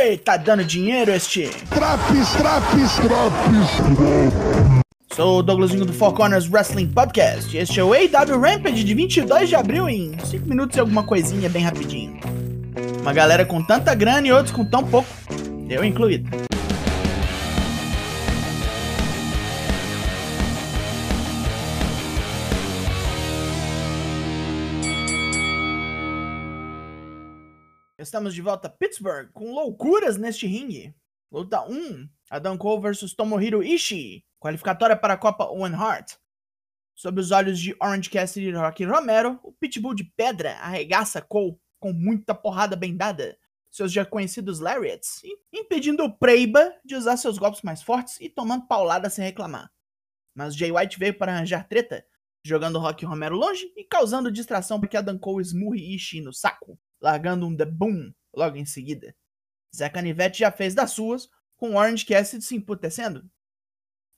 Ei, tá dando dinheiro este? Traps, traps, traps. Sou o Douglasinho do Four Corners Wrestling Podcast. Este é o AW Rampage de 22 de abril em 5 minutos e alguma coisinha bem rapidinho. Uma galera com tanta grana e outros com tão pouco, eu incluído. Estamos de volta a Pittsburgh com loucuras neste ringue. Luta 1, Adam Cole vs Tomohiro Ishii, qualificatória para a Copa Owen Hart. Sob os olhos de Orange Cassidy e Rocky Romero, o Pitbull de pedra arregaça Cole com muita porrada bem dada, seus já conhecidos lariats, impedindo o Preiba de usar seus golpes mais fortes e tomando paulada sem reclamar. Mas Jay White veio para arranjar treta, jogando Rocky Romero longe e causando distração para que Adam Cole esmurre Ishii no saco largando um The Boom logo em seguida. Zé Canivete já fez das suas, com Orange Cassidy se emputecendo.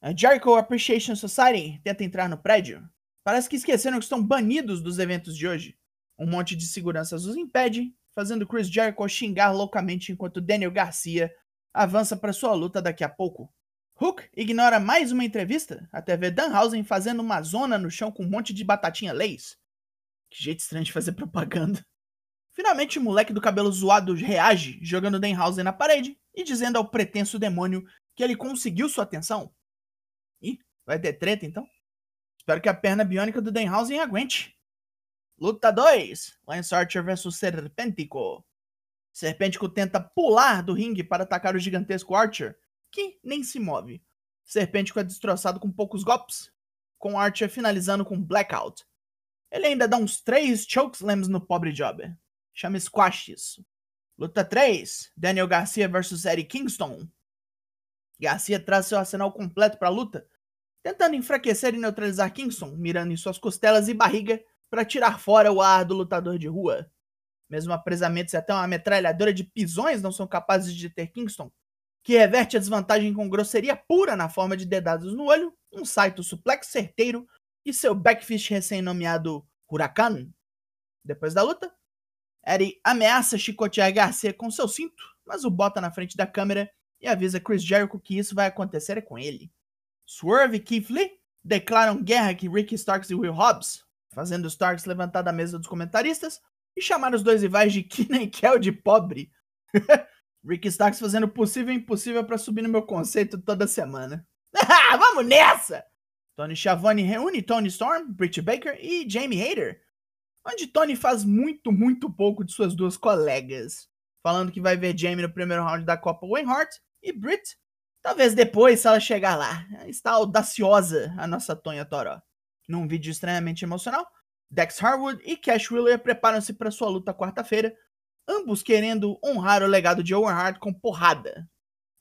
A Jericho Appreciation Society tenta entrar no prédio. Parece que esqueceram que estão banidos dos eventos de hoje. Um monte de seguranças os impede, fazendo Chris Jericho xingar loucamente enquanto Daniel Garcia avança para sua luta daqui a pouco. Hook ignora mais uma entrevista até ver Danhausen fazendo uma zona no chão com um monte de batatinha leis. Que jeito estranho de fazer propaganda. Finalmente, o moleque do cabelo zoado reage, jogando Denhausen na parede e dizendo ao pretenso demônio que ele conseguiu sua atenção. Ih, vai ter treta então? Espero que a perna biônica do Denhausen aguente. Luta 2: Lance Archer vs Serpentico. Serpentico tenta pular do ringue para atacar o gigantesco Archer, que nem se move. Serpentico é destroçado com poucos golpes, com Archer finalizando com Blackout. Ele ainda dá uns 3 chokeslams no pobre Jobber. Chama Squash isso. Luta 3: Daniel Garcia vs Eddie Kingston. Garcia traz seu arsenal completo para a luta, tentando enfraquecer e neutralizar Kingston, mirando em suas costelas e barriga para tirar fora o ar do lutador de rua. Mesmo apresamentos e até uma metralhadora de pisões não são capazes de deter Kingston, que reverte a desvantagem com grosseria pura na forma de dedados no olho, um saito suplex certeiro e seu backfist recém-nomeado Huracan. Depois da luta, Eddie ameaça chicotear Garcia com seu cinto, mas o bota na frente da câmera e avisa Chris Jericho que isso vai acontecer com ele. Swerve e Keith Lee declaram guerra que Ricky Starks e Will Hobbs, fazendo Starks levantar da mesa dos comentaristas e chamar os dois rivais de Kina e Kel de pobre. Ricky Starks fazendo o possível e impossível para subir no meu conceito toda semana. Vamos nessa! Tony Schiavone reúne Tony Storm, Britt Baker e Jamie Hayter onde Tony faz muito, muito pouco de suas duas colegas, falando que vai ver Jamie no primeiro round da Copa Hart e Britt, talvez depois, se ela chegar lá. Está audaciosa a nossa Tonha Toró. Num vídeo extremamente emocional, Dex Harwood e Cash Wheeler preparam-se para sua luta quarta-feira, ambos querendo honrar o legado de Owen Hart com porrada.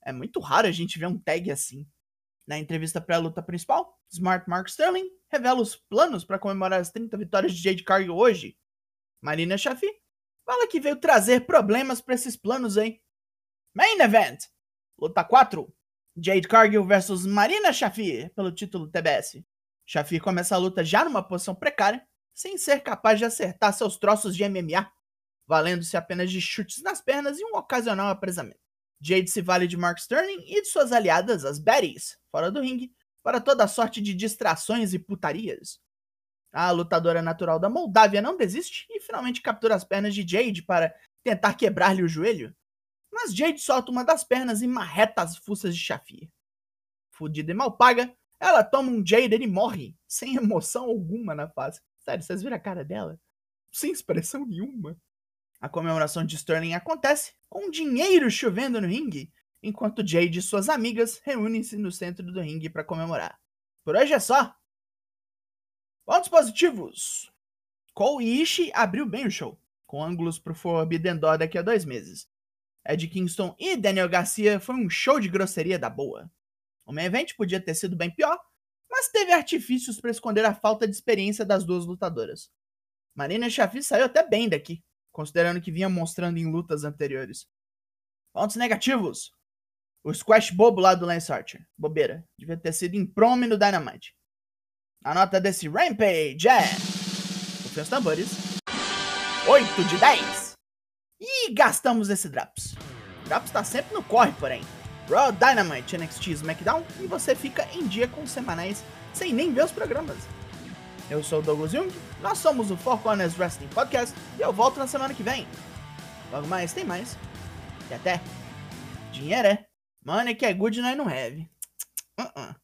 É muito raro a gente ver um tag assim. Na entrevista pré-luta principal, Smart Mark Sterling revela os planos para comemorar as 30 vitórias de Jade Cargill hoje. Marina Shafi fala que veio trazer problemas para esses planos aí. Main Event: Luta 4. Jade Cargill versus Marina Shafi pelo título TBS. Shafi começa a luta já numa posição precária, sem ser capaz de acertar seus troços de MMA, valendo-se apenas de chutes nas pernas e um ocasional apresamento. Jade se vale de Mark Sterling e de suas aliadas, as Baddies, fora do ringue, para toda sorte de distrações e putarias. A lutadora natural da Moldávia não desiste e finalmente captura as pernas de Jade para tentar quebrar-lhe o joelho. Mas Jade solta uma das pernas e marreta as fuças de Shafir. Fudida e mal paga, ela toma um Jade e morre, sem emoção alguma na face. Sério, vocês viram a cara dela? Sem expressão nenhuma. A comemoração de Sterling acontece com dinheiro chovendo no ringue, enquanto Jade e suas amigas reúnem-se no centro do ringue para comemorar. Por hoje é só. Pontos positivos. Cole e Ishii abriu bem o show, com ângulos pro Forbidden Door daqui a dois meses. Ed Kingston e Daniel Garcia foi um show de grosseria da boa. O main event podia ter sido bem pior, mas teve artifícios para esconder a falta de experiência das duas lutadoras. Marina Chafi saiu até bem daqui, considerando que vinha mostrando em lutas anteriores. Pontos negativos. O squash bobo lá do Lance Archer. Bobeira. Devia ter sido em prome no Dynamite. A nota desse Rampage é... Rufem os tambores. 8 de 10. E gastamos esse Drops. Traps tá sempre no corre, porém. Raw Dynamite, NXT SmackDown e você fica em dia com os semanais sem nem ver os programas. Eu sou o Douglas Jung, nós somos o Four Corners Wrestling Podcast e eu volto na semana que vem. Logo mais tem mais. E até. Dinheiro é. Money que é good, nós não have. Uh -uh.